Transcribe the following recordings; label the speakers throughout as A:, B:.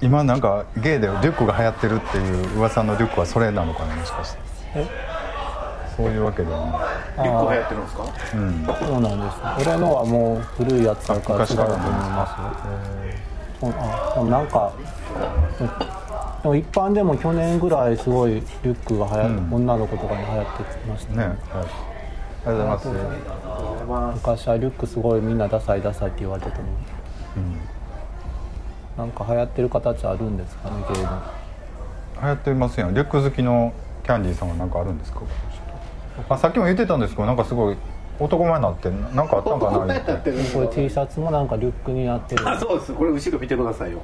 A: 今なんかゲイでリュックが流行ってるっていう噂のリュックはそれなのかなもしかして。
B: え？
A: そういうわけでは
C: リュック流行ってるんですか？
A: ないうん。
B: そうなんです俺のはもう古いやつだから違うと思いますよあでもなんかでも一般でも去年ぐらいすごいリュックが流行、女の子とかに流行ってました。
A: ねはい。ありがとうございます。
B: 昔はリュックすごいみんなダサいダサいって言われてたのに、なんか流行ってる形あるんですかね芸能。
A: 流行ってますやん。リュック好きのキャンディーさんは何かあるんですか？あさっきも言ってたんですけどなんかすごい男前になってなんかあったんかな言って
B: これ T シャツもなんかリュックになってる。
C: あそうです。これ後ろ見てくださいよ。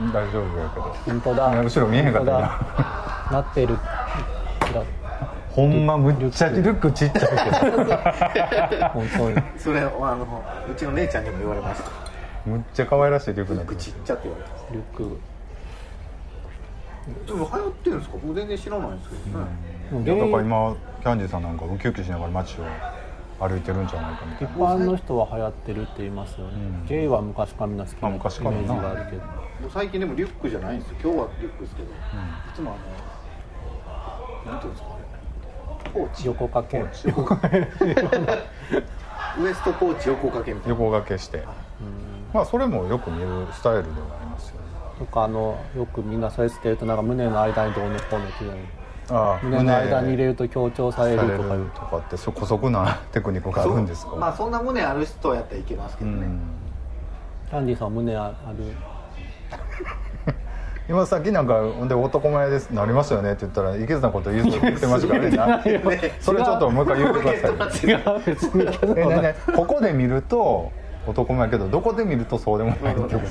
A: 大丈夫やけど。
B: 本当だ。
A: 後ろ見えへんかった
B: 本
A: な
B: なってる。
A: ほんまむっちゃリュック。ちっちゃいけど。
B: 本当に。
C: それあのうちの姉ちゃんにも言われました
A: むっちゃ可愛らしいリュックになって
C: ちっちゃって言われた
B: リュック。
C: でも流行ってるんですか？僕全然知らないんですけどね、
A: いやだから今キャンディーさんなんかウキウキしながら街を歩いてるんじゃないかみたい
B: 一
A: な
B: 般の人は流行ってるって言いますよね、ゲイは昔からみんな好きな
A: あ
B: イメ
A: 昔からな
B: ージがあるけど。
C: 最近でもリュックじゃないんですよ。今日はリュックですけど、いつもあのなんていうんですかポーチ
B: 横掛け。
C: ウエストポーチ横掛けみたいな。
A: 横掛けしてまあそれもよく見るスタイルではありますよね。
B: とかあのよくみんなそれしてるとなんか胸の間にどうのこうのっていうの
A: ああ
B: 胸の間に入れると強調されるとか。いう
A: とかってそこそこな テクニックがあるんですか？
C: まあそんな胸ある人やったらいけますけどね、
A: うん。
B: キャンディーさんは胸あある。
A: 今さっきなんか「ほんで男前ですなりますよね」って言ったら池津なこと言う言ってましたからね。なそれちょっともう一回言ってください。
B: 違う別に。けど
A: えねねここで見ると男前やけどどこで見るとそうでもないってことね。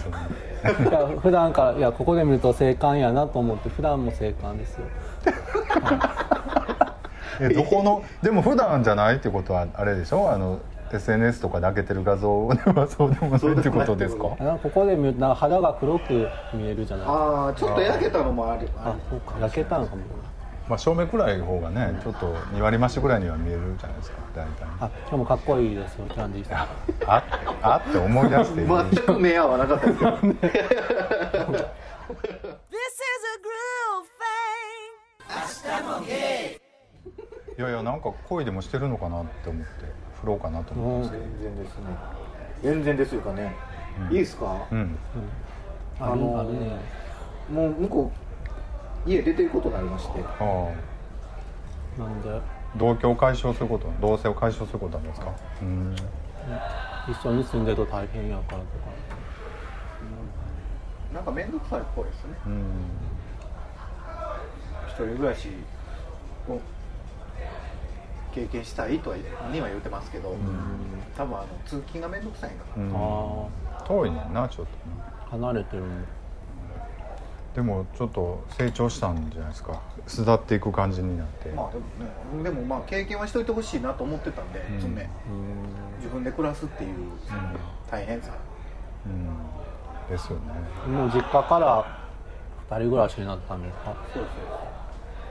B: いや普段からいやここで見ると性感やなと思って普段も性感ですよ
A: えどこのでも普段じゃないってことはあれでしょ？あの SNS とかで開けてる画像ではそうでもないってことですか？
B: なんかここで見るとなんか肌が黒く見えるじゃないですか。
C: ああちょっと焼けたのもある。あ
B: あそうか。焼けたのかも
A: まあ正面くらいの方がねちょっと2割増しぐらいには見えるじゃないですか。大体。
B: あ今日もかっこいいですよキャンディーさん。
A: ああって思い出して
C: 全く目合わなかったですけど
D: This is a groove thing.
A: いやいやなんか恋でもしてるのかなって思って振ろうかなと思って
C: 全然ですね。全然ですよかね、いいですか、
A: うん。
B: あのあるね。
C: もう向こう家出てることになりまして。
A: ああ。
B: なんで？
A: 同居を解消すること同棲を解消することなんですか？うん。
B: 一緒に住んでると大変やからとか。
C: なんか面倒くさいっぽいですね。
A: うん。
C: 一人暮らしを経験したいとはには言ってますけど、多分あの通勤が面倒くさいんかな、
A: うん。
B: あ
A: 遠いねんなちょっと
B: 離れてるんで
A: でもちょっと成長したんじゃないですか。巣立っていく感じになって、
C: まあでもねでもまあ経験はしといてほしいなと思ってたんで、
A: ん。
C: 常自分で暮らすっていう大変さ、
A: うん、ですよね。
B: もう実家から二人暮らしになったんですか？
C: そうそ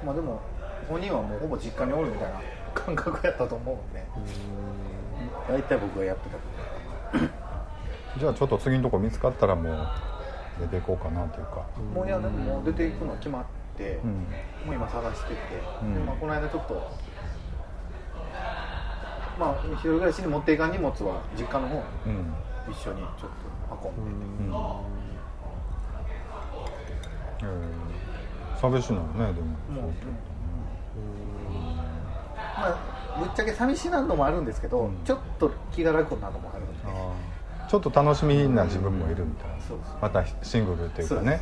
C: うまあでも本人はもうほぼ実家におるみたいな感覚やったと思うんで。大体僕がやってたこ
A: じゃあちょっと次のとこ見つかったらもう出ていこうかなというか、
C: ともういやでももう出ていくの決まって、
A: うん
C: もう今探してて、
A: うん
C: でまあ、この間ちょっとまあ一人暮らしに持っていかん荷物は実家の方に一緒にちょっと運んで、
A: うんえー、寂しいのねでも
C: もう、まあぶっちゃけ寂しいなのもあるんですけど、ちょっと気が楽なのもあるんで
A: ちょっと楽しみな自分もいるみたいな、またシングルっていうかね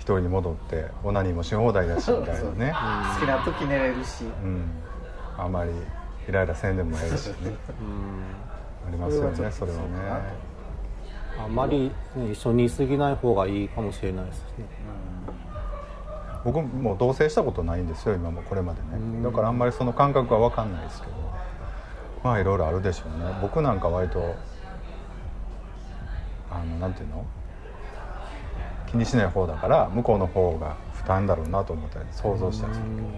A: 一人に戻ってオナニーもし放題だしみたいなね。
C: 好きな時寝れるし、
A: うん。あんまりイライラせんでもええしね。ありますよねそれはね。
B: あんまり、ね、一緒にいすぎない方がいいかもしれないですね。
A: 僕も同棲したことないんですよ今もこれまでね。だからあんまりその感覚は分かんないですけど。まあいろいろあるでしょうね。僕なんか割とあのなんていうの？気にしない方だから向こうの方が負担だろうなと思ったり想像したりするけど。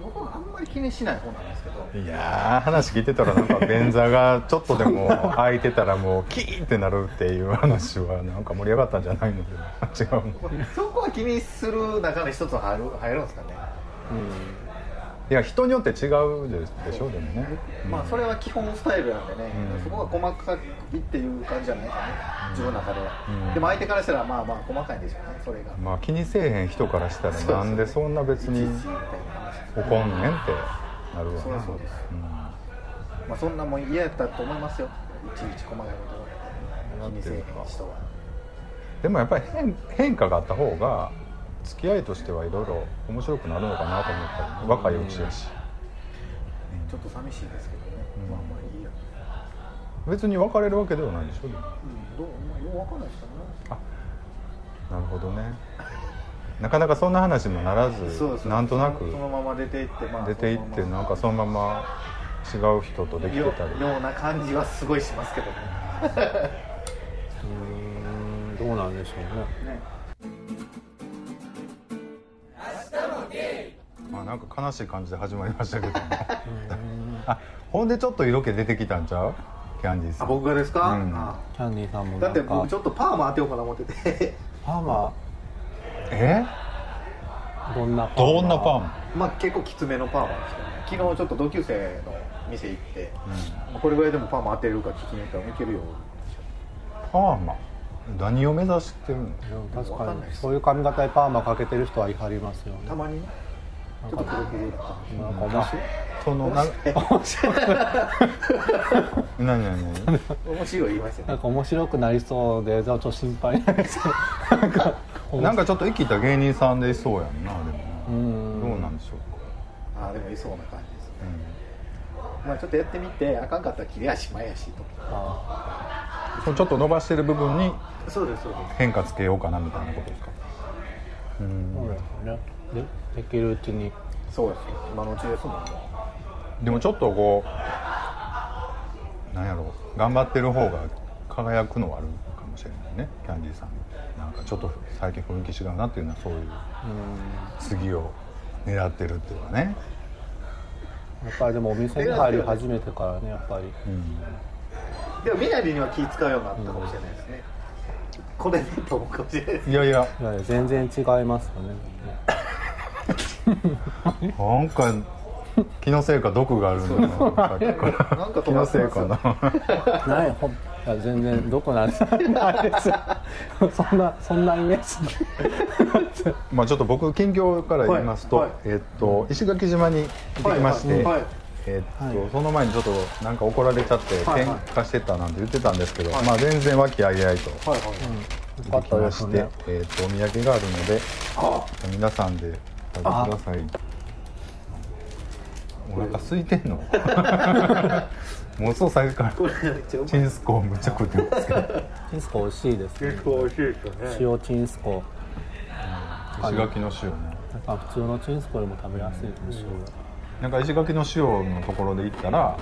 C: 僕はあんまり気にしない方なんですけど。
A: いやー話聞いてたらなんか便座がちょっとでも 開いてたらもうキーってなるっていう話はなんか盛り上がったんじゃないの？で違うの
C: そこは気にする中の一つ入る入るんですかね、
A: いや人によって違うででしょでもね。
C: まあそれは基本スタイルなんでね、
A: うん。
C: そこは細かいっていう感じじゃないかね、自分の中では、
A: うん。
C: でも相手からしたらまあまあ細かいんでしょうねそれが、
A: まあ気にせえへん人からしたらなんでそんな別に怒んねんってなるわな。
C: そそうです。
A: うん。
C: まあそんなもん嫌やったと思いますよ。いちいち細かいこと気にせえへん人は。
A: でもやっぱり変変化があった方が付き合いとしてはいろいろ面白くなるのかなと思ったり若いうちやし。
C: ちょっと寂しいですけどね、
A: うん。
C: まあまあいいや、
A: 別に別れるわけではないでしょ
C: うん、どう、まあ、ようわかんないですかね。
A: なるほどね。なかなかそんな話にもならずなんとなく
C: そのまま出ていって、まあ、
A: 出ていってなんかそのまま違う人とできて
C: よ
A: たり。
C: ような感じはすごいしますけどね。
B: うんどうなんでしょうね
C: ね
A: まあなんか悲しい感じで始まりましたけどもあほんでちょっと色気出てきたんちゃう？キャンディーさ
C: あ
A: ん
C: 僕がですか、
A: うん。
C: あ。
B: キャンディーさんも
C: だって僕ちょっとパーマ当てようかな思ってて。
B: パーマ？
A: え？
B: どんなパーマ？
A: どんなパン
C: まあ結構きつめのパーマですけどね。昨日ちょっと同級生の店行って、まあこれぐらいでもパーマ当てれるか聞きに行ったらいけるよ。
A: パーマ？何を目指してるの？
B: うん確か
C: わかんないです。
B: にそういう髪型でパーマかけてる人はいはりますよね。
C: たまにねちょっと黒くなった
B: なんか面白い。
A: そのな何何何
C: 面白い。言いましたね
B: なんか面白くなりそうでちょっと心配。なんですよなんか
A: なんかちょっと生きた芸人さんでいそうやんなでも。
B: う
A: なんどうなんでしょうか。
C: ああでもいそうな感じですね、まあちょっとやってみてあかんかったら切れ足前足と
B: あ
A: そのちょっと伸ばしてる部分に
C: そうですそうです。
A: 変化つけようかなみたいなことですか？うん
B: そうですねでできるうちに。
C: そうですよ。今のうちですもんね。
A: でもちょっとこうなんやろ。う頑張ってる方が輝くのはあるかもしれないね。キャンディーさん。なんかちょっと最近雰囲気違うなっていうのはそういう。次を狙ってるっていうかね、
B: やっぱりでもお店に入り始めてからねやっぱり。
A: うん、
C: でもみなりには気使うようになったかもしれないですね、これでと思うかもしれないです。
A: いやいや。
B: いやいや全然違いますよね
A: なんか気のせいか毒があるんだな
C: なんか
A: 気のせいかな。
B: ないほ全然どこなんです。ないですよそんなそんなイメージ。
A: まあちょっと僕近況から言いますと、
C: はい。はい。
A: えっと石垣島に行ってきまして、
C: はい。
A: えっと
B: はい
A: その前にちょっとなんか怒られちゃって喧嘩してたなんて言ってたんですけど、まあ全然和気あいあいと
C: はい。はい。
B: よかっ
A: 行ってきまして、
B: ね
A: えっとお土産があるので
C: あ
A: 皆さんで食べてください。お腹空いてんの？もうそう最初から。チンスコーむっちゃ食ってますけど。
B: チンスコ美味しいですね。
C: い美味しいですよね。
B: 塩チンスコ
A: 石垣の塩ね。
B: なんか普通のチンスコよりも食べやすいです塩
A: なんか石垣の塩のところで行ったら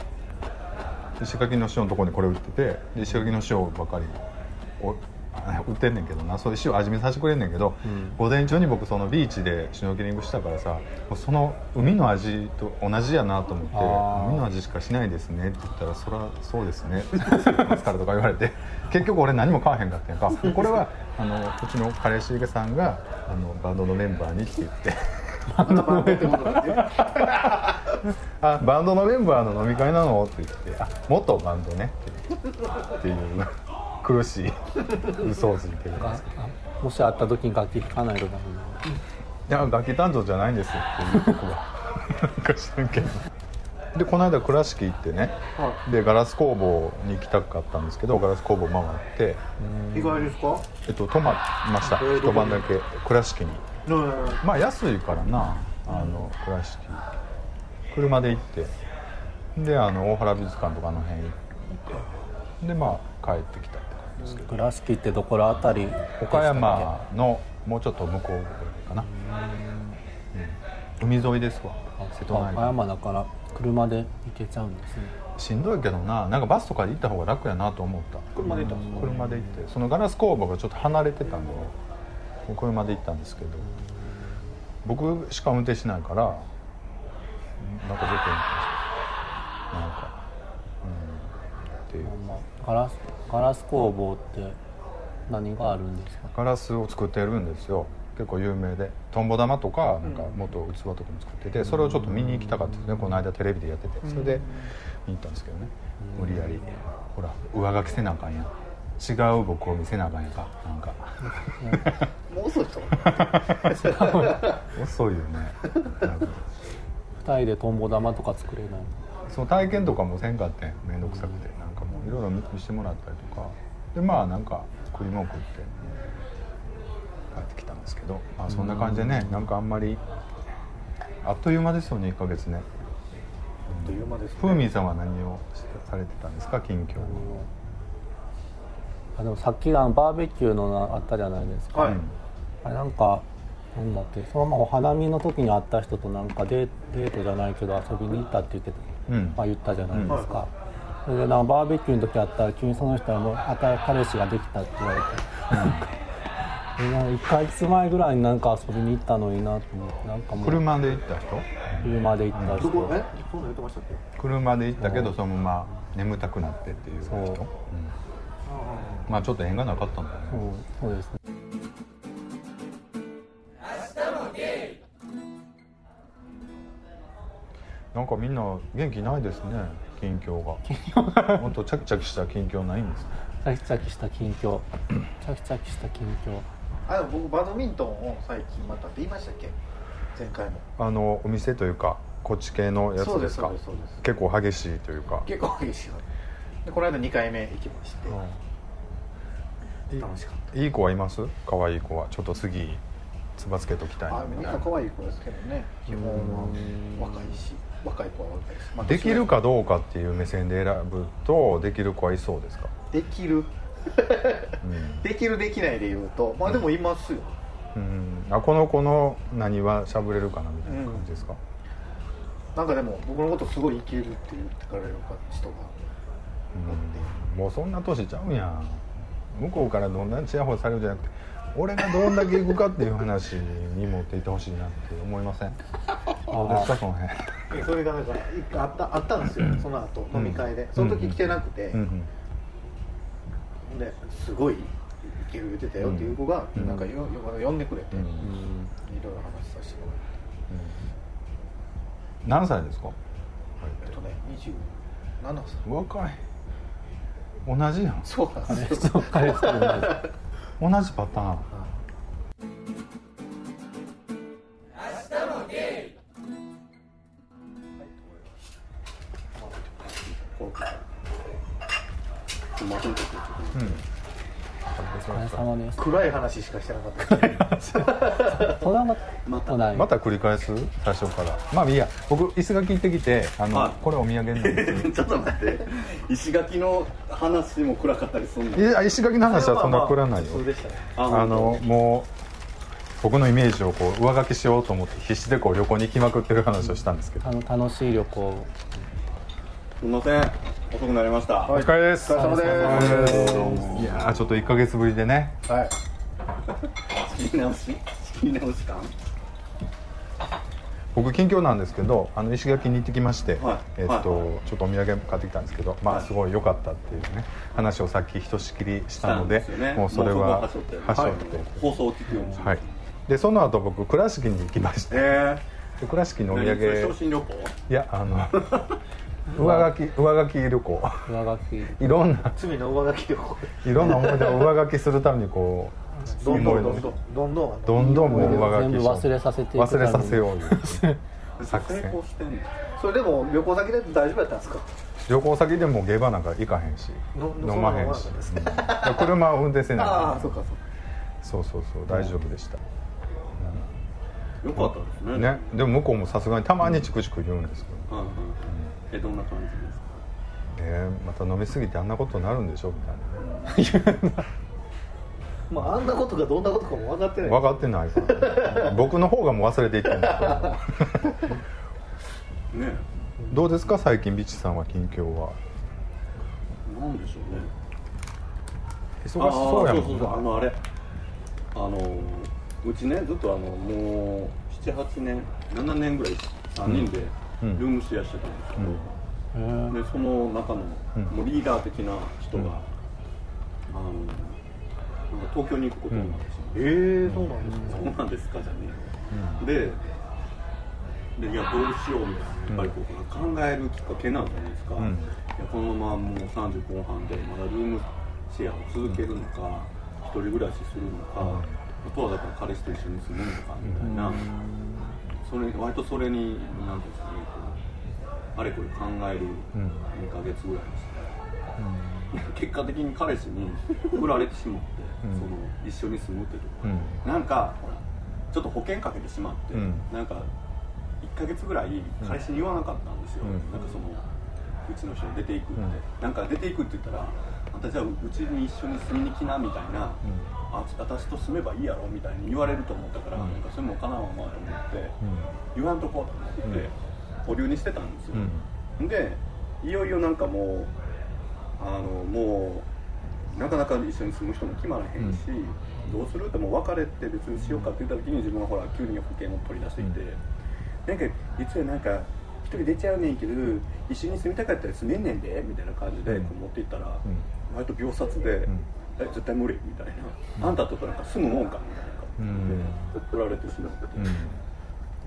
A: 石垣の塩のところにこれ売っててで石垣の塩ばかり売ってんねんけどな。そういう塩味見させてくれんねんけど、午前中に僕そのビーチでシュノーケリングしたからさその海の味と同じやなと思って海の味しかしないですねって言ったらそりゃそうですね。そうですからとか言われて。結局俺何も買わへんかったやんか。これはあのうちの彼氏さんがあのバンドのメンバーにって言って。
C: バンドってことだね
A: あバンドのメンバーの飲み会なの？って言って。あ元バンドね。って。っていう苦しい。嘘をついてる。
B: もし会った時に楽器弾かないとダメ
A: いや楽器担当じゃないんですよっていうとこは。なんか知らんけど。でこの間倉敷行ってね。でガラス工房に行きたかったんですけどガラス工房回って、
C: 意外ですか？
A: えっと、泊まりました。
C: えー
A: 一晩だけ倉敷に。
C: うん。
A: まあ安いからな。あの倉敷。車で行って。であの大原美術館とかあの辺行って。でまあ帰ってきたですけど
B: 倉敷ってどこら辺り
A: 岡山のもうちょっと向こうぐらいかな、うん。海沿いですわ。瀬戸内
B: 岡山だから車で行けちゃうんですね。
A: しんどいけどな。なんかバスとかで行った方が楽やなと思った。
C: 車で行ったんですか
A: 車で行って。そのガラス工房がちょっと離れてたんで車で行ったんですけど。僕しか運転しないからなんかずっとなんか。うん。っていう。
B: まあガラスガラス工房って何があるんですか？
A: ガラスを作ってるんですよ。結構有名で。とんぼ玉とかなんかもっと器とかも作っててそれをちょっと見に行きたかったですね。この間テレビでやってて。それで見に行ったんですけどね。無理やり。ほら上書きせなあかんやん。違う僕を見せなあかんやんか。なんか。
C: もう遅いと
A: 遅いよね。
B: 二人でとんぼ玉とか作れない
A: その体験とかもせんかって面倒くさくていろいろ見見してもらったりとか。でまあなんか食い物食って帰ってきたんですけど、まあ、そんな感じでねなんかあんまりあっという間ですよね1ヶ月ね。
C: あっという間ですね。
A: ふうみんさんは何をされてたんですか近況
B: あでもさっきあのバーベキューのなあったじゃないですか、
C: はい。
B: あれなんかなんだっけそのままお花見の時に会った人となんかデーデートじゃないけど遊びに行ったって言ってた、
A: うん。
B: まあ、言ったじゃないですか、それでなんかバーベキューの時会ったら急にその人はもう新彼氏ができたって言われて、でなんか1ヶ月前ぐらいになんか遊びに行ったのになと思って。なんかもう。
A: 車で行った人？
B: 車で行った人、
C: どこ？え？そんなん言ってましたっけ？
A: 車で行ったけどそのまま眠たくなってっていう人？
B: そう。
A: うん。まあちょっと縁がなかったんだね。
B: そうそうですね
A: なんかみんな元気ないですね近況が。もっとチャキチャキした近況ないんですか？
B: チャキチャキした近況。チャキチャキした近況。
C: あでも僕バドミントンを最近またって言いましたっけ？前回も
A: あのお店というかこっち系のやつ
C: そうです
A: か
C: そうですそうです。
A: 結構激しいというか。
C: 結構激しい。でこの間2回目行きまして、
A: い
C: 楽しかっ
A: いい子はいます？可愛い子は。ちょっと次つばつけときたいな
C: あみ
A: たな。
C: ない可愛い子ですけどね。基本は若いし若い子は若いし、まあ
A: できるかどうかっていう目線で選ぶとできる子はいそうですか、
C: できる。
A: うん。
C: できるできないで言うとまあでもいますよ、
A: うん、あこの子の何はしゃぶれるかなみたいな感じですか、
C: なんかでも僕のことすごいいけるって言ってくれる人が
A: うん。もうそんな年ちゃうや。ん向こうからどんなにチヤホヤされるんじゃなくて俺がどんだけ行くかっていう話に持っていってほしいなって思いません？どうですかその辺？
C: えそれがなんか一回あったあったんですよその後飲み会で、その時来てなくて、
A: うん。うん。
C: ですごいいける言ってたよっていう子が
A: うん。
C: なんかよよ呼んでくれて、
A: うん。
C: いろいろ話させてもらって。
A: 何歳ですか？
C: えっとね27歳。
A: 若い。同じやん。
C: そうなんですよ。
B: 彼氏と同じ
A: 同じパターン。うん。
B: お疲れ様です
C: 暗い話しかしてなかった。
B: そんなことない
A: また繰り返す？最初から。まあいいや。僕椅子が聞いてきてあの、
E: はい。
A: これお土産なんです
E: ちょっと待って。石垣の話も暗かったりするの？
A: いや石垣の話はそんなくらないよ。
C: 普通でしたね。
A: あのもう僕のイメージをこう上書きしようと思って必死でこう旅行に行きまくってる話をしたんですけど。
B: あの楽しい旅行
E: すみません。遅くなりました、
A: お疲れです。
C: お疲れ様です。
A: いやーちょっと1か月ぶりでね。
C: はい。
E: 仕切り直し仕切り直しか？
A: 僕近況なんですけどあの石垣に行ってきまして、
E: はい。
A: えっと
E: はい。
A: ちょっとお土産買ってきたんですけど、まあ
E: はい
A: すごい良かったっていうね話をさっきひとしきりしたので
E: したんですよね。
A: もうそれは
E: もうそこ
A: はしょっ
E: はしょって。て放送を聞くようにし
A: はい。でその後僕倉敷に行きまして。
E: え
A: で倉敷のお土
E: 何それ
A: 産
E: 昇進旅行？
A: いやあの 上書き上書き旅行。
B: 上書き。
A: いろんな。
C: 罪の上書きを
A: いろんな思い出を上書きするためにこう
C: どんどんどんどんどんどん。
A: どんどんもう上書
B: 全部忘れさせて
A: 忘れさせよう作
E: 成
A: 戦
E: 功してんの
C: それでも旅行先で大丈夫やったんですか？
A: 旅行先でもゲーバーなんか行かへんし。
C: の
A: 飲まへんし。車を運転せない
C: ああそうかそう
A: そうそうそう。大丈夫でした。
E: よかったですね。
A: ね。でも向こうもさすがにたまにチクチク言うんですけど。
E: はいはいえどんな感じですか？
A: ねまた飲みすぎてあんなことになるんでしょみたいな。
C: まああんなことがどんなことかも分かってない。
A: 分かってないから僕の方がもう忘れていってるんですけど
E: ね
A: どうですか最近ビチさんは近況は？
E: なんでしょうね。
A: 忙しそうやもん
E: そうそうそう。あのあれ。あのうちねずっとあのもう78年7年ぐらい3人で。
A: うん
E: ルームシェアしてたんですけど、
B: へー
E: でその中の
A: うん。
E: もうリーダー的な人が、
A: うん。
E: あのなんか東京に行くことになってしまって、
C: えー、そうなんですか
E: そうなんですかじゃねえよ、ででいやどうしようみたいなやっぱりこう考えるきっかけなんじゃないですか、
A: うん。
E: いやこのままもう30後半でまだルームシェアを続けるのか、一人暮らしするのか、あとはだから彼氏と一緒に住むのかみたいな、それ割とそれに何ていうんですかねあれこれ考える
A: うん
E: 2ヶ月ぐらいでした、結果的に彼氏に振られてしまって、
A: うん。
E: その一緒に住むっていうとこ
A: うん。
E: なんかほらちょっと保険かけてしまって、
A: うん。
E: なんか1ヶ月ぐらい彼氏に言わなかったんですよ、
A: うん。
E: なんかそのうちの人に出ていくって、
A: うん。
E: なんか出ていくって言ったらあんたじゃあうちに一緒に住みに来なみたいな、あ私と住めばいいやろみたいに言われると思ったから、
A: うん。
E: なんかそれもかなわんわと思って、
A: うん。
E: 言わんとこうと思って、
A: うん
E: 保留にしてたんですよ、
A: うん。
E: でいよいよなんかもうあのもうなかなか一緒に住む人も決まらへんし、どうするってもう別れて別にしようかって言った時に自分はほら急に保険を取り出してきて、なんか実はなんか一人出ちゃうねんけど一緒に住みたかったら住めんねんでみたいな感じで
A: うん。
E: こう持っていったら、
A: ん。
E: 割と秒殺で、
A: ん。
E: え絶対無理みたいな、あんたとなんか住むもんかみたいな感じで、
A: うん。
E: 取られてしまって、
A: うん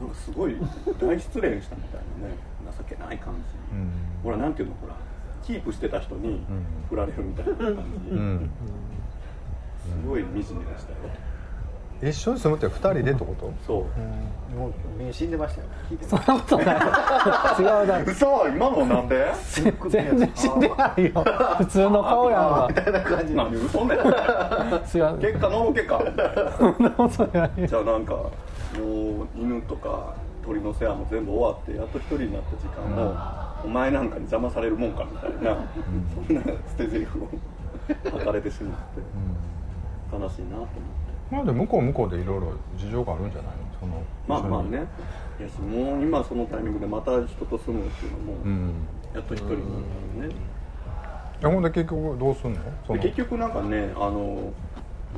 E: なんかすごい大失恋したみたいなね情けない感じ、
A: うん。
E: ほらなんていうのほらキープしてた人に
A: ん。
E: 振られるみたいな感じ、
A: うん。
E: すごい惨めでしたよ。
A: 一緒に住むって二人でってこと？
E: そう。
C: もうみんな死んでましたよ。
B: そんなことない。違うだろ
E: 嘘今のなんで？
B: 全然死んでないよ。普通の顔やん。か
C: みたいな感じ。
E: 何嘘ねん
B: 違う
E: 結果のろけかみたいな
B: そんなことない
E: じゃあなんかもう犬とか鳥の世話も全部終わってやっと一人になった時間も、お前なんかに邪魔されるもんかみたいな、そんな捨て台詞を吐かれてしまって、悲しいなと思って。
A: まあでも向こう向こうでいろいろ事情があるんじゃないの？その
E: まあまあね。いやしもう今そのタイミングでまた人と住むっていうのも、
A: うん。
E: やっと一人になるね、
A: いやほんで結局どうすんの？その
E: で結局なんかねあの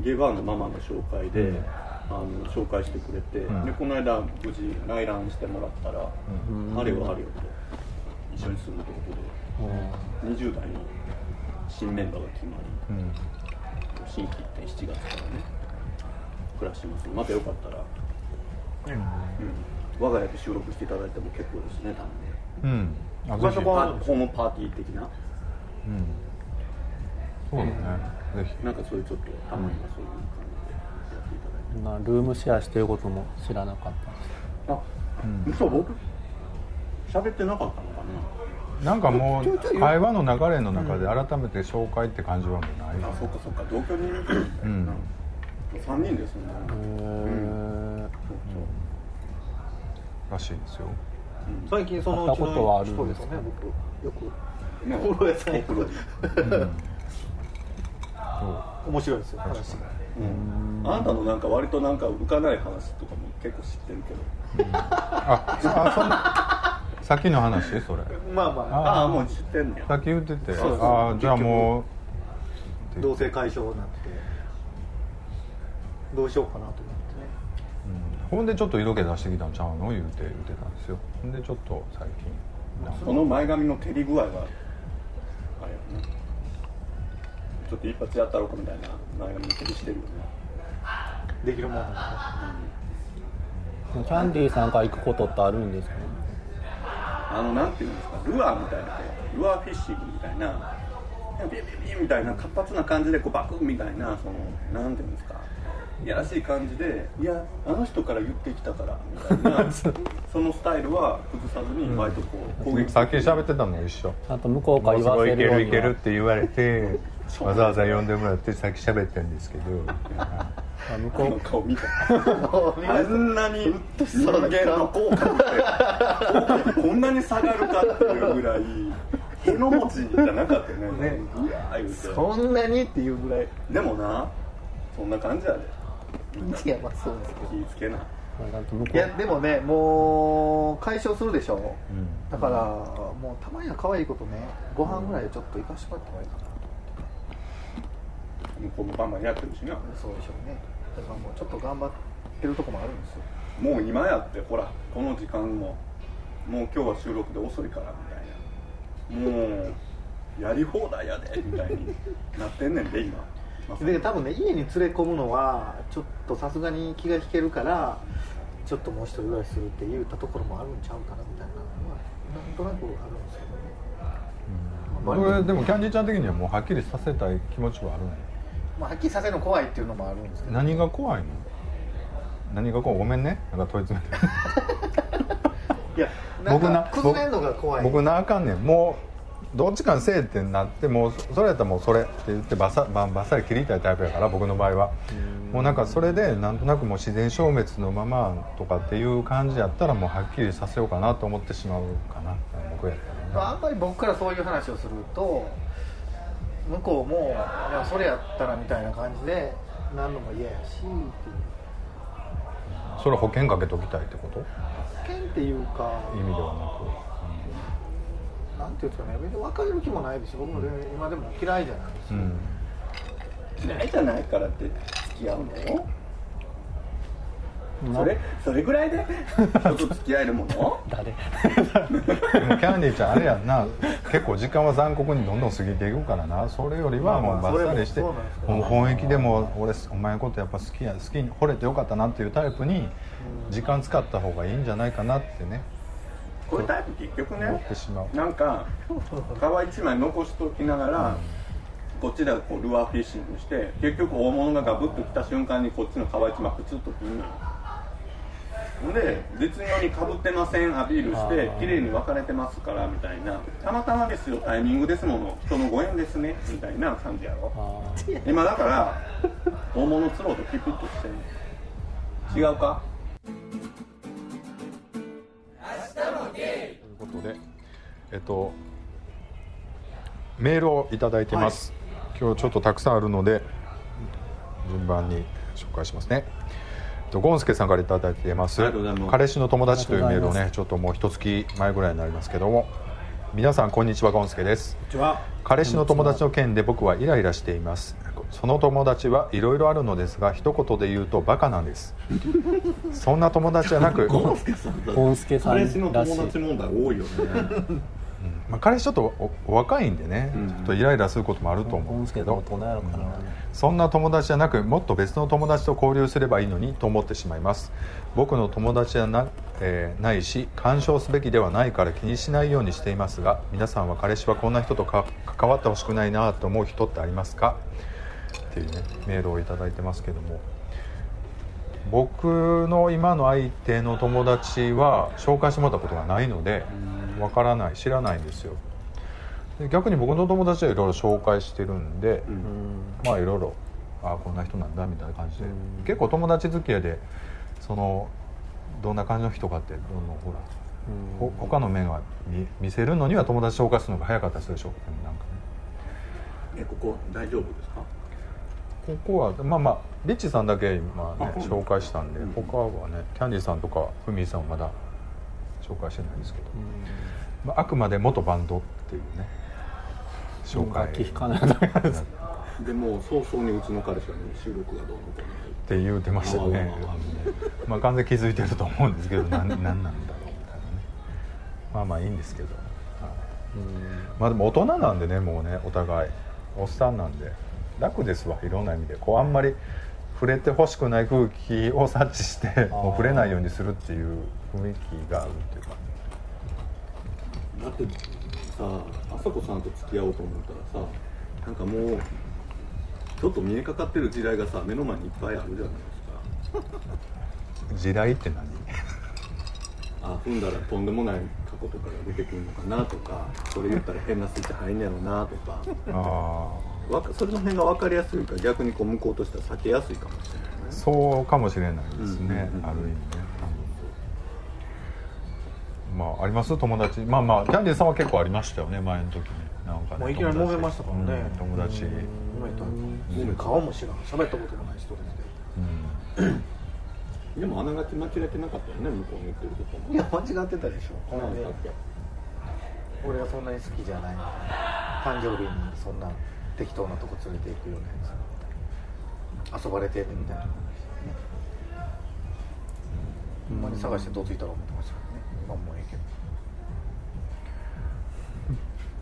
E: ゲバーのママの紹介で、
A: うん
E: あの紹介してくれて、
A: ん。
E: でこの間無事内覧してもらったら、あれよあれよと一緒に住むということで、20代の新メンバーが決まり
A: うん。
E: 新規一点7月からね暮らしますまたよかったら、うん。我が家で収録していただいても結構ですね多分ね
A: うん。あ
E: まあそこはホームパーティー的な。
A: うん。そうだね。
E: なんかそういうちょっとたまにはそういう感
B: なルームシェアしてることも知らなかったです。
E: あ、嘘僕喋ってなかったのか
A: な。んかもう会話の流れの中で改めて紹介って感じはもうない。
E: な。あ、そっかそっか。同居人みたいな。
A: うん。
E: 三人ですね。
B: へー。
A: らしいですよ。
C: 最近そのうち
B: 会ったことはあるん
C: の
B: ですか？
C: 人ですよね僕よく
E: ね
C: お風呂屋さん行く
A: う
C: 面白いですよ話。が
E: うん。あなたのなんか割となんか浮かない話とかも結構知ってるけど。
A: ああそんなさっきの話？それ。
C: まあまあ。
E: ああ、もう知ってんねや。
A: さっき言ってて。
C: そうそう
A: ああじゃあもう。
C: 同性解消になって。どうしようかなと思って。ね
A: うん。ほんでちょっと色気出してきたんちゃうの？言うて言ってたんですよ。ほんでちょっと最近。
E: その前髪の照り具合があれやね。ちょっと一発やったろかみたいな前髪の照りしてるよね。
C: できるもんなんで
B: キャンディーさんから行くことってあるんですか？
E: あのなんていうんですか？ルアーみたいなルアーフィッシングみたいなビビビビみたいな活発な感じでこうバクンみたいなそのなんていうんですか？いやらしい感じでいやあの人から言ってきたからみたいな そのスタイルは崩さずに割とこう攻撃
A: さっき喋ってたのと一緒。
B: ちゃんと向こうから言わせるように
A: るいけるっ
B: は
A: て言われてわざわざ呼んでもらってさっき喋ってるんですけど。
B: あ向
E: この
B: こ
E: 顔見た。あんなに人間の口角ってこんなに下がるかっていうぐらいへの持ちじゃなかったよね。
C: ね。そんなにっていうぐらい。
E: でもなそんな感じやで。
C: いやまあそうですけど。
E: 気ぃつけな。
C: いやでもねもう解消するでしょ。
A: うん。
C: だからもうたまには可愛いことねご飯ぐらいちょっと行かしてもらった方がいいかな
E: 向こうもバンバンやってるしな。
C: そうでしょうね。だからもうちょっと頑張ってるとこもあるんですよ。
E: もう今やってほらこの時間も。もう今日は収録で遅いからみたいな。もうやり放題やでみたいになってんねんで今。
C: で多分ね家に連れ込むのはちょっとさすがに気が引けるからちょっともう一人暮らしするって言ったところもあるんちゃうかなみたいなのはなんとなくあるんですけどね、まあ
A: これでもキャンディーちゃん的にはもうはっきりさせたい気持ちはあるの
C: まあ、はっきりさせるの怖いっていうのもあるんですけど。
A: 何が怖いの？何が怖い？ごめんね。なんか問い詰めて。
C: いやなん
A: 僕な
C: か崩れるのが怖い。
A: 僕なあかんねん。もうどっちかにせえってなってもうそれやったらもうそれって言ってバサババッサリ切りたいタイプやから僕の場合は。もうなんかそれでなんとなくもう自然消滅のままとかっていう感じやったらもうはっきりさせようかなと思ってしまうかな。僕やったらね
C: まああんまり僕からそういう話をすると向こうも「いやそれやったら」みたいな感じでなんのも嫌やしっていう
A: それ保険かけときたいってこと？
C: 保険っていうか
A: 意味ではな
C: なんていうんですかね別に別れる気もないですし僕も全然今でも嫌いじゃないです。
A: くうん。
E: 嫌いじゃないからって付き合うの？
B: な
E: それそれぐらいで？人と付き合えるもの？
B: 誰？
A: キャンディーちゃんあれやんな。結構時間は残酷にどんどん過ぎていくからな。それよりはもうバッサリして
C: まあも
A: もう本域でも俺お前のことやっぱ好きや好きに惚れてよかったなっていうタイプに時間使った方がいいんじゃないかなってね。
E: こういうタイプ結局
A: 思っ
E: ね
A: てしまう。
E: なんか皮一枚残しときながら、こっちではこうルアーフィッシングして結局大物がガブッと来た瞬間にこっちの皮一枚プツッと切るのよで絶妙にかぶってませんアピールして綺麗に分かれてますからみたいな。たまたまですよタイミングですもの。人のご縁ですねみたいな感じやろ。今だから大物釣ろうとピピッとして違うか？
A: ということでえっとメールをいただいてます、今日ちょっとたくさんあるので順番に紹介しますねとゴンスケさんからいただいて
E: います。
A: 彼氏の友達というメールをねちょっともう一月前ぐらいになりますけども。皆さんこんにちはゴンスケです。
C: こんにちは。
A: 彼氏の友達の件で僕はイライラしています。その友達はいろいろあるのですが一言で言うとバカなんです。そんな友達じゃなく、
E: ゴンスケさんだ
B: ゴンスケさん
E: 彼氏の友達問題多いよね
A: まあ、彼氏ちょっと若いんでね、
E: うん
A: ちょっとイライラすることもあると思うんですけど。
B: ケが大人やろから
A: そんな友達じゃなくもっと別の友達と交流すればいいのにと思ってしまいます。僕の友達じゃな,、えーないし干渉すべきではないから気にしないようにしていますが皆さんは彼氏はこんな人とか関わってほしくないなと思う人ってありますか？っていうねメールをいただいてますけども。僕の今の相手の友達は紹介してもらったことがないのでわからない知らないんですよ。で逆に僕の友達はいろいろ紹介してるんで、
B: うん。
A: まあいろいろあこんな人なんだみたいな感じで、結構友達付き合いでそのどんな感じの人かってどんどんほら、ほ他の面が見見せるのには友達紹介するのが早かったりするでしょなんかね。
E: えここ大丈夫ですか？
A: ここはまあまあリッチさんだけ今ね紹介したんで、
E: うん。
A: 他はねキャンディーさんとかふみさんはまだ紹介してないんですけど、まあ、あくまで元バンドっていうね紹介。
B: 楽器弾かないです
E: でもう早々にうちの彼氏はね収録がどうのこうの
A: って言う。てましたね。まあ完全に気づいてると思うんですけどなん なんなんだろうみたいなね。まあまあいいんですけど、はいまあでも大人なんでねもうねお互い。おっさんなんで。楽ですわいろんな意味で。こうあんまり触れてほしくない空気を察知してもう触れないようにするっていう雰囲気があるっていうか
E: だってさあさこさんと付き合おうと思ったらさなんかもうちょっと見えかかってる時代がさ目の前にいっぱいあるじゃないですか。
A: 時代って何？
E: あ踏んだらとんでもない過去とかが出てくるのかなとかそれ言ったら変なスイッチ入んねやろなとか。
A: あ
E: わかそれの辺が分かりやすいから逆にこう向こうとしては避けやすいかもしれないね。
A: あそうかもしれないですね、
E: うんうんうん。
A: ある意味ねまああります？友達。まあまあキャンディーさんは結構ありましたよね前の時に。なんかね
C: もういきなり揉めましたからね。
A: うん友達。
C: 揉めた。顔も知らん。喋ったこともない人です
E: でもあながち間違えてなかったよね向こうの言ってることも。
C: いや間違ってたでしょ。この
E: なんだっけ？
C: 俺がそんなに好きじゃない。誕生日にそんな適当なとこ連れて行くようなやつ。遊ばれてるみたいな話ね。ほんまに探してどついたら思ってましたけどね。今もうえ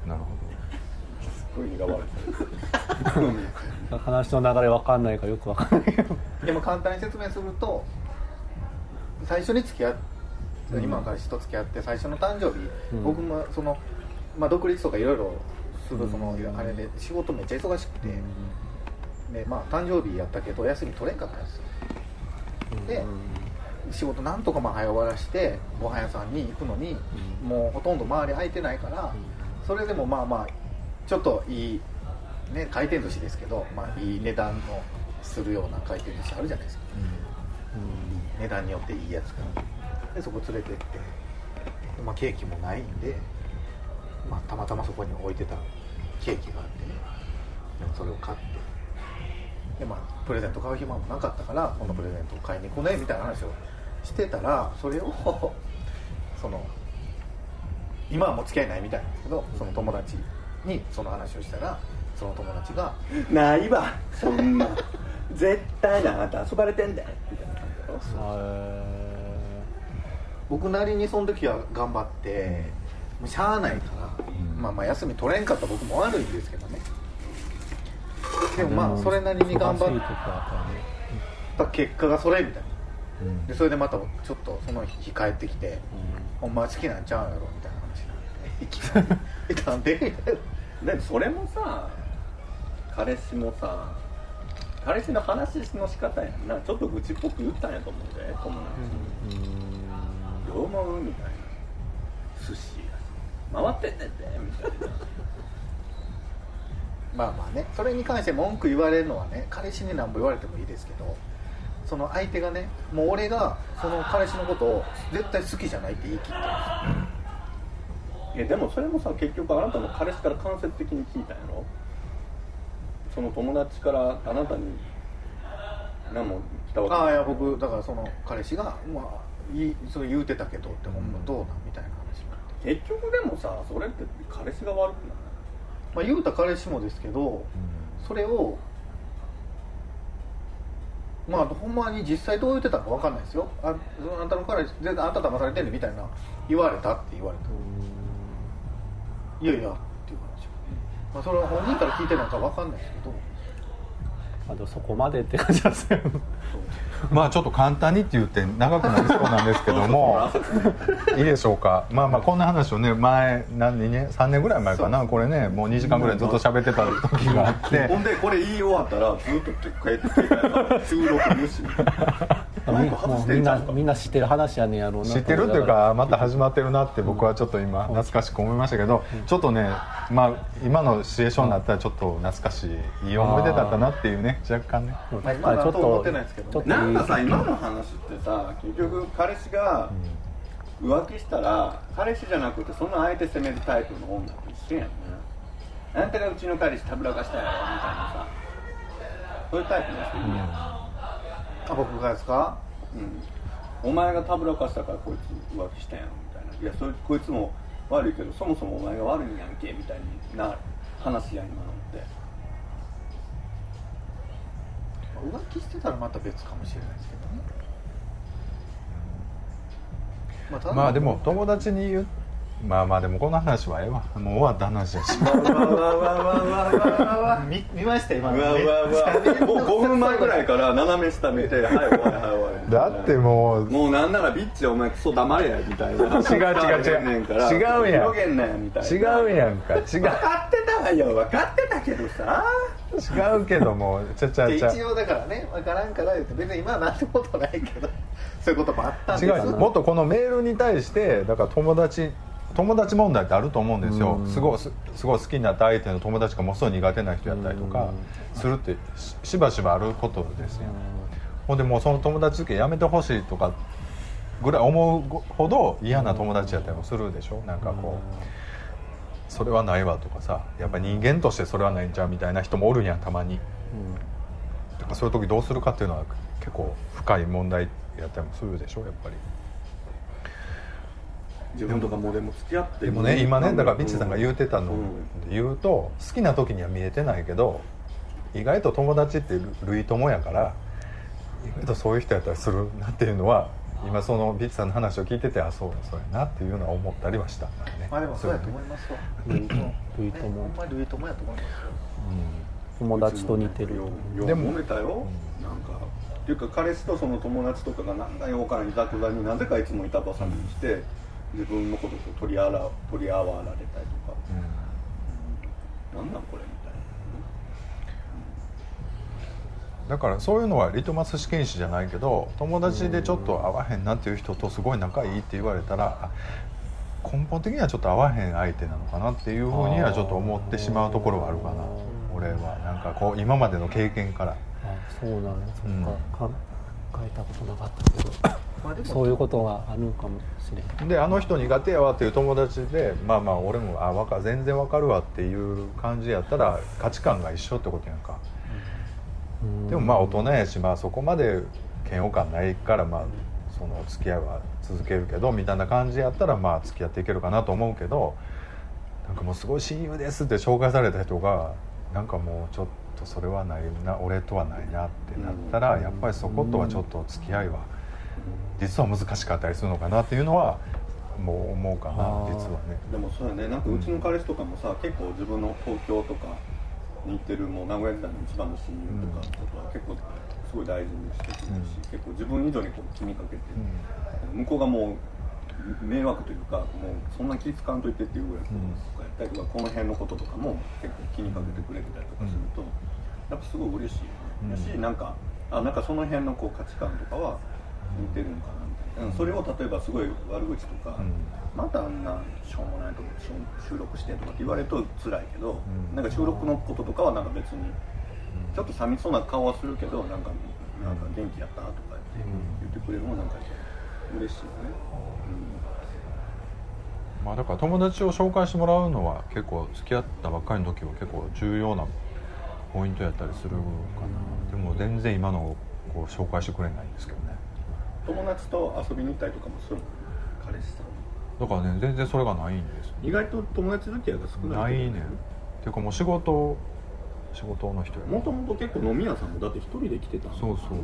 A: なるほ
E: すごい苦笑い。
B: 話の流れ分かんないからよく分かんないけど。
C: でも簡単に説明すると最初に付き合っ今の彼氏と付き合って最初の誕生日、
B: うん。
C: 僕もその、まあ、独立とかいろいろするそのあれで仕事めっちゃ忙しくて、でまあ誕生日やったけど休み取れんかったんですよ。で仕事なんとかまあ早終わらしてご飯屋さんに行くのに、もうほとんど周り空いてないから、それでもまあまあちょっといい、ね、回転寿司ですけど、まあ、いい値段のするような回転寿司あるじゃないですか、値段によっていいやつが。でそこ連れてって、でまあ、ケーキもないんで、まあ、たまたまそこに置いてたケーキがあってそれを買って。でまあプレゼント買う暇もなかったからこのプレゼントを買いに行こうねみたいな話をしてたらそれをその今はもう付き合いないみたいなんですけどその友達にその話をしたらその友達が
E: ないわそんな絶対なあなた遊ばれてんだよみたいな感じだろ
B: へ
C: 僕なりにその時は頑張ってもうしゃあないから、まあまあ休み取れんかった僕も悪いんですけどね。でもまあそれなりに頑張った結果がそれみたいな。
A: うん。
C: でそれでまたちょっとその日帰ってきて「ほんまは好きなんちゃうやろ」みたいななって「いきなりえなんで?」みたいな
E: でもそれもさ彼氏もさ彼氏の話の仕方やん。なちょっと愚痴っぽく言ったんやと思うで。友達どう思うみたいな。寿司や回ってんねんでみたいな。
C: まあまあね。それに関して文句言われるのはね彼氏に何ぼ言われてもいいですけどその相手がねもう俺がその彼氏のことを絶対好きじゃないって言い切ってるんですよ
E: えでもそれもさ結局あなたの彼氏から間接的に聞いたんやろ？その友達からあなたに何も来たわけ？
C: ああいや僕だからその彼氏が「まあいいそれ言うてたけど」ってほんまどうなん？みたいな話になって、
E: 結局でもさそれって彼氏が悪くない？
C: まあ、言うた彼氏もですけどそれをまあほんまに実際どう言ってたのか分かんないですよ。あそのあんたの彼氏全然あんた騙されてんねんみたいな言われたって言われたいやいやっていう話まあそれは本人から聞いてるのか分かんないですけど。
B: まあでもそこまでって感じなんですよ。
A: まあちょっと簡単にって言って長くなりそうなんですけども。いいでしょうか。まあまあこんな話をね前何年ね3年ぐらい前かな。これねもう2時間ぐらいずっと喋ってた時があって。
E: ほんでこれ言い終わったらずっと帰ってきて収録無視
B: もう
E: して
B: みんなみんな知ってる話やねんやろうな
A: 知ってるっていうかまた始まってるなって僕はちょっと今懐かしく思いましたけどちょっとねまあ今のシチュエーションになったらちょっと懐かしいいい思い出だったなっていうね若干ね。
C: まあ今なんと思ってないですけどね。
B: ちょっと
E: なんかさ今の話ってさ結局彼氏が浮気したら彼氏じゃなくてその相手責めるタイプの女と一緒やんね。あんたがうちの彼氏たぶらかしたやろみたいなさ。そういうタイプの人いるやん、
C: あ僕がですか？
E: うん、お前がたぶらかしたからこいつ浮気したやんみたいな。いやそれこいつも悪いけどそもそもお前が悪いんやんけみたいになる話や今のって。
C: 浮気してたらまた別かもしれないですけどね。まあ
A: でも友達に言うまあまあでもこの話はええわ。もう終わった話やし。
E: わわわわわわわ
C: 見見ました今の
E: うわうわうわもう5分前ぐらいから斜め下見て「はい終わりはい終わり」
A: だってもう
E: もうなんならビッチお前クソ黙れやみたいな。
A: 違う違う違う。違うやん。
E: ん。なよみたいな。
A: 違うやんか。違
E: 分かってたわよ分かってたけどさ。
A: う違うけどもちゃちゃ
C: で
A: ちゃ。
C: 一応だからね分からんから言って別に今は何てことないけど。そういうこともあったんです。
A: 違うよ。もっとこのメールに対してだから友達友達問題ってあると思うんですよ。すごいすすごい好きになった相手の友達がものすごい苦手な人やったりとかするってししばしばあることですよ。ほんでもうその友達付きやめてほしいとかぐらい思うほど嫌な友達やったりもするでしょ。なんかこうそれはないわとかさやっぱ人間としてそれはないんちゃうみたいな人もおるやんたまに。だからそういう時どうするかっていうのは結構深い問題やったりもするでしょやっぱり
E: 自分とかもうでも付き合って
A: でもね今ねだからビッチさんが言うてたの言うと好きな時には見えてないけど意外と友達って類友やから意外とそういう人やったりするなっていうのは今そのビッチさんの話を聞いててあそうそうやなっていうのは思ったりはしたんだよね。
C: まあでもそうやと思いますわ。
B: ルイとルイと
C: ほ
B: も
C: んまにルイともやと思いますよ。
B: 友達と似てる。
E: よ
A: でも
E: でも揉めたよ、なんかっていうか彼氏とその友達とかがなんだよかんいざこざになぜかいつも板挟みにして、自分のことと取りあら取り合わられたりとか、なんなんこれみたい
A: だからそういうのはリトマス試験紙じゃないけど友達でちょっと合わへんなっていう人とすごい仲いいって言われたらあ根本的にはちょっと合わへん相手なのかなっていうふうにはちょっと思ってしまうところはあるかな。俺は。なんかこう今までの経験から。
B: あそうなんやそ
A: うん。
B: っか、か書いたことなかったけどそういうことがあるかもしれん
A: であの人苦手やわっていう友達でまあまあ俺もあわか全然わかるわっていう感じやったら価値観が一緒ってことやんか。
B: うん。
A: でもまあ大人やしまあそこまで嫌悪感ないからまあその付き合いは続けるけどみたいな感じやったらまあ付き合っていけるかなと思うけどなんかもうすごい親友ですって紹介された人がなんかもうちょっとそれはないな俺とはないなってなったらやっぱりそことはちょっと付き合いは実は難しかったりするのかなっていうのはもう思うかな実はね。
E: なでもそうやね。なんかうちの彼氏とかもさ結構自分の東京とかに行ってるもう名古屋時代の一番の親友とかことは結構すごい大事にしてくるし、
A: うん。
E: 結構自分以上にこう気にかけて、向こうがもう迷惑というかもうそんな気使わんといてっていうぐらいこ
A: うん
E: うとかやったりとかこの辺のこととかも結構気にかけてくれてたりとかすると、やっぱすごい嬉しいよね、
A: うん
E: だしなんかあなんかその辺のこう価値観とかは似てるのかなみたいな、うん。それを例えばすごい悪口とか、
A: うん。
E: またあんなしょうもないとこしょ収録してとかって言われると辛いけど、
A: うん。
E: なんか収録のこととかはなんか別にちょっと寂しそうな顔はするけどなんかなんか元気やったとかって言ってくれるのもなんか嬉しいよね、
A: まあだから友達を紹介してもらうのは結構付き合ったばっかりの時は結構重要なポイントやったりするかな、でも全然今のをこう紹介してくれないんですけどね。
E: うん友達と遊びに行ったりとかもするの？彼氏さん
A: だからね全然それがないんですよ。
E: 意外と友達付き合いが少ない
A: ないねんっていうかもう仕事仕事の人や
E: もともと結構飲み屋さんもだって一人で来てた
A: そうそう。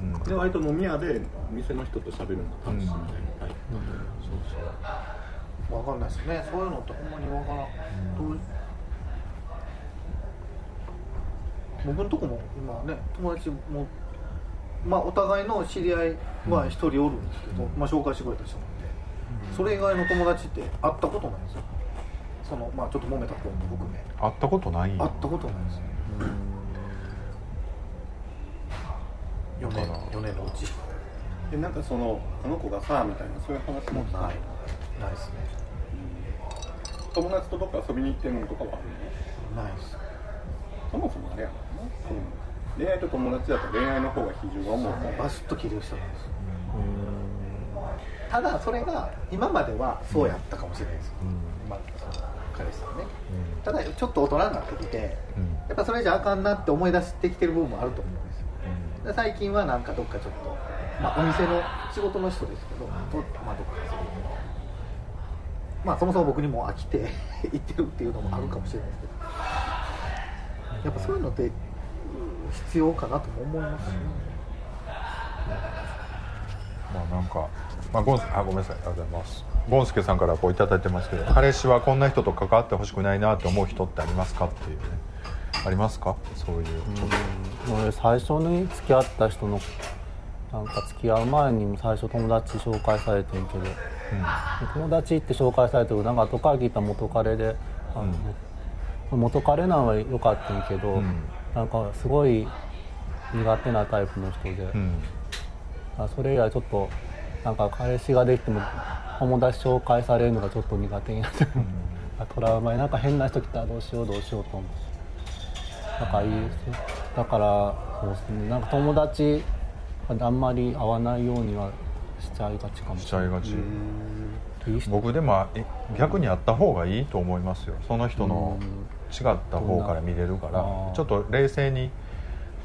A: うん。
E: で割と飲み屋で店の人と喋るのが楽しいみたい。なタイプ
C: わかんないですね。そういうのってほんまにわからん、どう僕のとこも今ね友達もまあお互いの知り合いは一人おるんですけど、まあ紹介してくれた人なん。で、それ以外の友達って会ったことないんですよ。そのまあちょっと揉めた子も含め。
A: 会ったことない。
C: 会ったことないですよ。4年
A: だから。
C: 4年のうち。
E: でなんかそのあの子がさみたいなそういう話も
C: ない。ないですね。
E: 友達とどっか遊びに行ってるのとかはあるの？
C: ないです。
E: そもそもあれやもんな、恋愛と友達だと恋愛の方が比重が重いから
C: バシッと切る人なんですよただそれが今まではそうやったかもしれないです、まあ、その彼氏さんね、ただちょっと大人になってきて、
A: うん。
C: やっぱそれじゃあかんなって思い出してきてる部分もあると思うんですよ。で最近はなんかどっかちょっと、まあ、お店の仕事の人ですけど、とまあ、どっかそういうまあそもそも僕にも飽きて 行ってるっていうのもあるかもしれないですけど。やっぱそういうのってうん必要か。なとも思いますしね、
A: まあなんか、まあ、ゴンあごめんなさいありがとうございますゴンスケさんか。らこういいてますけど彼氏はこんな人と関わってほしくないなって思う人ってありますか。っていうねありますか。そういうちょっと
B: 俺最初に付き合った人のなんか。付き合う前にも最初友達紹介されてんけど、うん友達って紹介されてるなんか後か。ら聞いた元彼で、あの元彼なんは良か。ったんけど、う
A: ん
B: なんかすごい苦手なタイプの人で、
A: うん。
B: あそれ以来ちょっとなんか彼氏ができても友達紹介されるのがちょっと苦手になって。る、あトラウマになんか変な人来たらどうしようどうしようと思うだからいいですだからそうですね。なんか友達あんまり会わないようにはしちゃいがちかも。
A: し
B: しれない
A: ち。ゃいがち僕でもえ逆にあった方がいいと思いますよ。その人の違った方から見れるからちょっと冷静に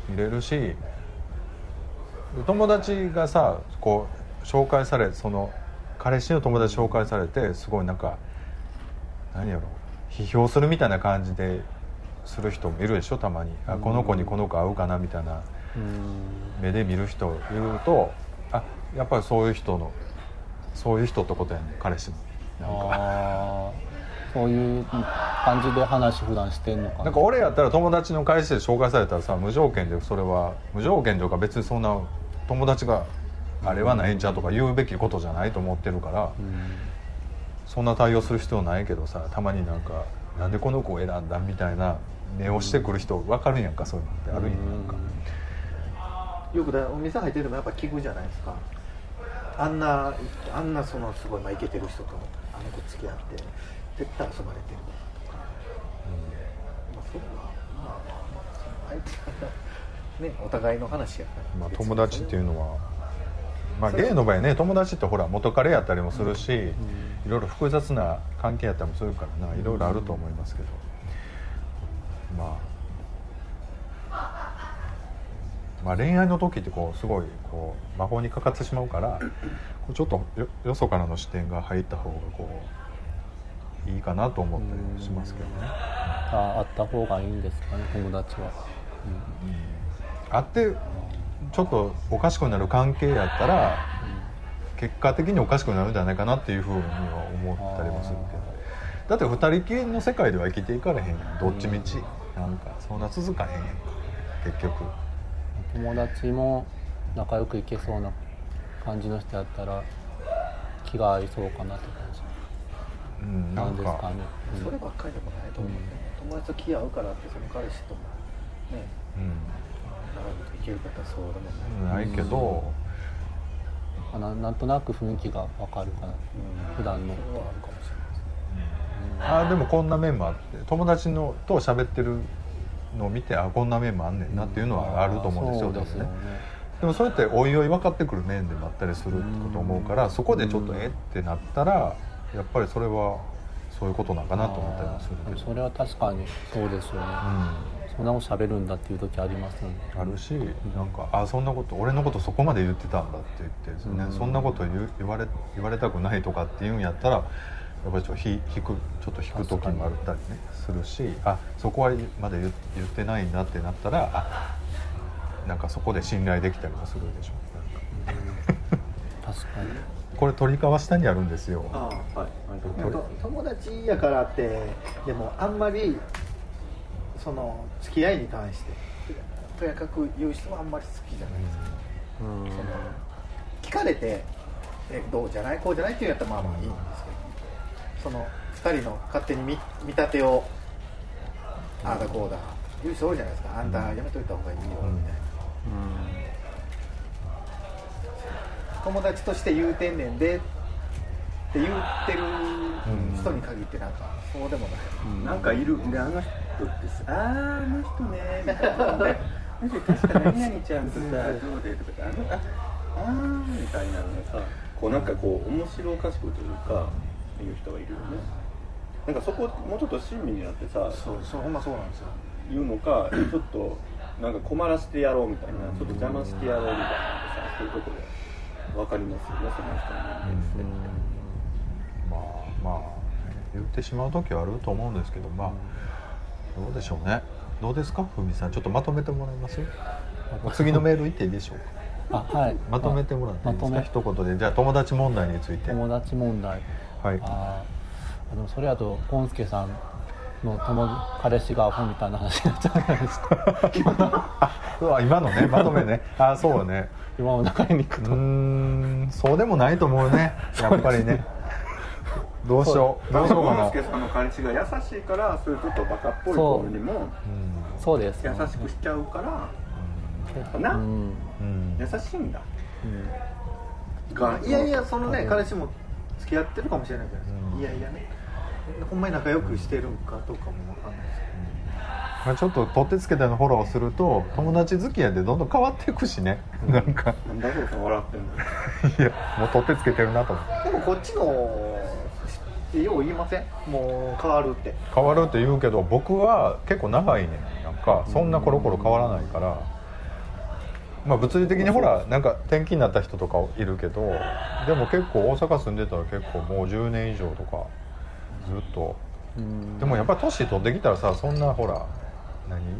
A: 見れるし友達がさこう紹介されその彼氏の友達紹介されてすごいなんか何やろ批評するみたいな感じでする人もいるでしょたまに。あこの子にこの子合うかなみたいな
B: うん。
A: 目で見る人いるとあやっぱりそういう人のそういう人ってことやね彼氏もなんか
B: そういう感じで話普段してんのかな。
A: なんか俺やったら友達の彼氏で紹介されたらさ無条件でそれは無条件というか別にそんな友達があれはないんちゃうとか言うべきことじゃないと思ってるから、そんな対応する必要ないけどさたまになんかなんでこの子を選んだみたいな目をしてくる人分かるんやんかそういうのってあるんやんか、
C: よくだお店入っててもやっぱ聞くじゃないですか。あんなあんなそのすごいまあイケてる人とあの子付き合って絶対遊ばれてる。とか、まあそれはまあまあ相手がねお互いの話やから、
A: まあ、友達っていうのは、まあ、ゲイの場合ね。友達ってほら元彼やったりもするし、いろいろ複雑な関係やったりもするからな。いろいろあると思いますけど、まあ、まあ恋愛の時ってこうすごいこう魔法にかかってしまうからこうちょっとよよそからの視点が入った方がこういいかなと思ったりしますけどね。
B: ああった方がいいんですかね友達は、
A: あってちょっとおかしくなる関係やったら結果的におかしくなるんじゃないかなっていうふうには思ったりもするけど。だって二人きりの世界では生きていかれへん。どっちみち。なんかそんな続かへんやんか。結局
B: 友達も仲良くいけそうな感じの人やったら気が合いそうかなって感じ。
A: うんな
B: なんんですか
A: か
B: ね、
C: そればっかりでもないと思う。ね、友達と気合うからってその彼氏とも。ね。
A: うん。
C: 長くいけるかってそうでもない、
A: ないけど
B: うん。ななんとなく雰囲気が分かるから、普段の。
C: あるかもしれないです
A: あでもこんな面もあって友達のと喋ってるのを見てあこんな面もあんねんなっていうのはあると思うんですよ、
B: そうですよね。
A: でもそれっておいおい分かってくる面でもあったりするってこと思うからそこでちょっとえってなったらやっぱりそれはそういうことなんかなと思ったりもする
B: それは確かにそうですよね、そんなこと喋るんだっていう時ありますよね。
A: うん、あるしなんかあそんなこと俺のことそこまで言ってたんだって言ってですね、
B: うん。
A: そんなこと言われ言われたくないとかっていうんやったらやっぱりちょっとひ引くちょっと引く時もあったりねするしあそこはまだ言言ってないんだってなったらあなんかそこで信頼できたりもするでしょ。
B: 確かに。
A: これ鳥川下にあるんですよ。
E: ああはい。
C: 友達やからってでもあんまりその付き合いに関してとやかく言う人はあんまり好きじゃないです。か、その聞かれてえどうじゃないこうじゃないっていうんやったらまあまあいいその2人の勝手に見見立てをああだこうだ言う人多いじゃないですか。あん。たやめといた方がいいよみたいな、友達として言うてんねんでって言ってる人に限ってなんかそうでもない、
E: なんかいる。であの人ってさあーあの人ねみたいな。ね確か何々ちゃんとさどうでとかあのああーみたいなのがさこうなんかこう面白おかしくというかいう人がいるよね。なんかそこもうちょっと親身になってさ
C: そうそうほんまそうなんですよ。
E: 言うのか ちょっとなんか困らせてやろうみたいなちょっと邪魔してやろうみたいなのさそういうとこで分かりますよねその人の人間性って。
A: まあまあ言ってしまう時はあると思うんですけどまあどうでしょうね。どうですか？ふみさん。ちょっとまとめてもらえます？次のメールいっていいでしょうか？
B: あはい。
A: まとめてもらっていいですか、
B: ま
A: 一言で。じゃあ友達問題について。
B: 友達問題
A: はい。
B: あー。あのそれやとゴンスケさんの友彼氏がアホみたいな話になっちゃうじゃないですか。
A: 今のねまとめね。あそうね。
B: 今の中に行くと
A: んそうでもないと思う ね。やっぱりね。どうしよう。どうしようかな。
E: ゴンスケさんの彼氏が優しいからそういうちょっとバカっぽい子にも
B: そうです
E: 優しくしちゃうからな、
B: うん。
A: うん。うん。
E: 優しいんだ。
B: うん。
E: が
C: いやいやそのね彼氏も付き合ってるかもしれないじゃないですか、
A: うん。
C: いやいやね。ほんまに仲良くしてるんかどうかもわかんないです
A: まあ、ちょっと取ってつけてのフォローをすると友達付き合いでどんどん変わっていくしね。なんか。
E: なんだそうさん笑ってんの。
A: いやもう取ってつけてるなと思って
C: けどでもこっちのよう言いません？もう変わるって。
A: 変わるって言うけど僕は結構長いねなんかそんなコロコロ変わらないから、まあ物理的にほらなんか転勤になった人とかいるけどでも結構大阪住んでたら結構もう10年以上とかずっと。
B: うん。
A: でもやっぱり年取ってきたらさそんなほら何？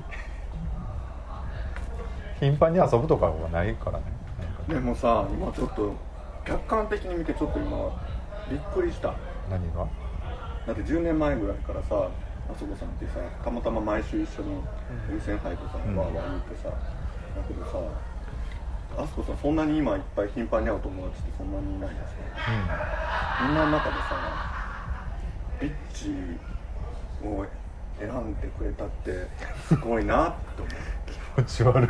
A: 頻繁に遊ぶとかはないからね。
E: でもさ今ちょっと客観的に見てちょっと今びっくりした。
A: 何が？
E: だって10年前ぐらいからさあそこさんってさたまたま毎週一緒に温泉入ってさ、
A: うん。
E: わーわー言ってさだけどさあそこさんそんなに今いっぱい頻繁に会う友達ってそんなにいないじゃん。みんなの中でさビッチを選んでくれたってすごいなって思う。
A: 気持ち悪い。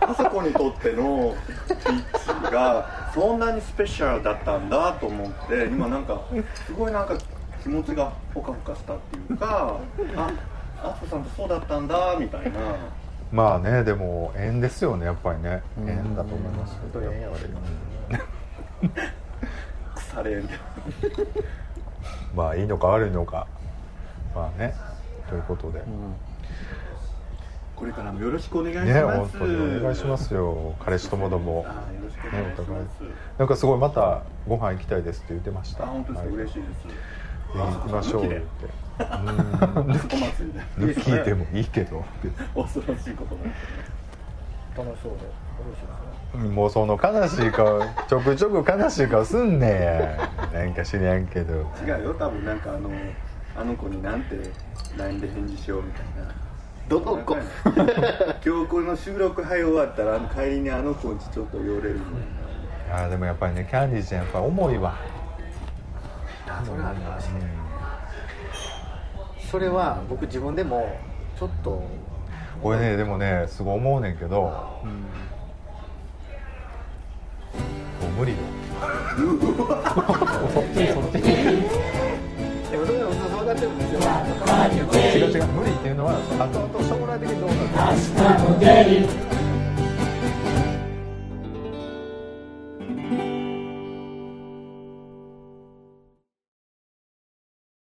E: あそこにとってのビッチがそんなにスペシャルだったんだと思って今なんかすごいなんか気持ちがほかほかしたっていうかああそこさんってそうだったんだみたいな
A: まあねでも縁ですよねやっぱりね。縁だと思います
C: 本当に縁やわ
E: 腐れん。で
A: まあいいのか悪いのか。まあね。ということで、
E: これからもよろしくお願いします。
A: ね本当にお願いしますよ。彼氏ともども。
E: あよろしくお
A: ね
E: 願い。
A: なんかすごいまたご飯行きたいですって言ってました。
E: あ本当ですか？
A: はい。
E: 嬉しいです
A: 行きましょう言って抜きでもいいけど。
E: 恐ろしいこと。だ
C: 楽しそうで嬉しいですね
A: もうその悲しい顔。ちょくちょく悲しい顔すんねや。なんか知らんけど。
E: 違うよ多分なんかあのあの子になんて LINE で返事しようみたいな。
C: どの子
E: 今日この収録はい終わったら帰りにあの子んちちょっと寄れるの。に
A: あーでもやっぱりねキャンディーちゃんやっぱ重いわ
C: あそれはあるかもしれない。それは僕自分でもちょっと
A: これねでもねすごい思うねんけど、もう無理よ。
C: でもそれは普通そうなってるんですよ
A: 違う違う無理っていうのは後々将来的にどうなるか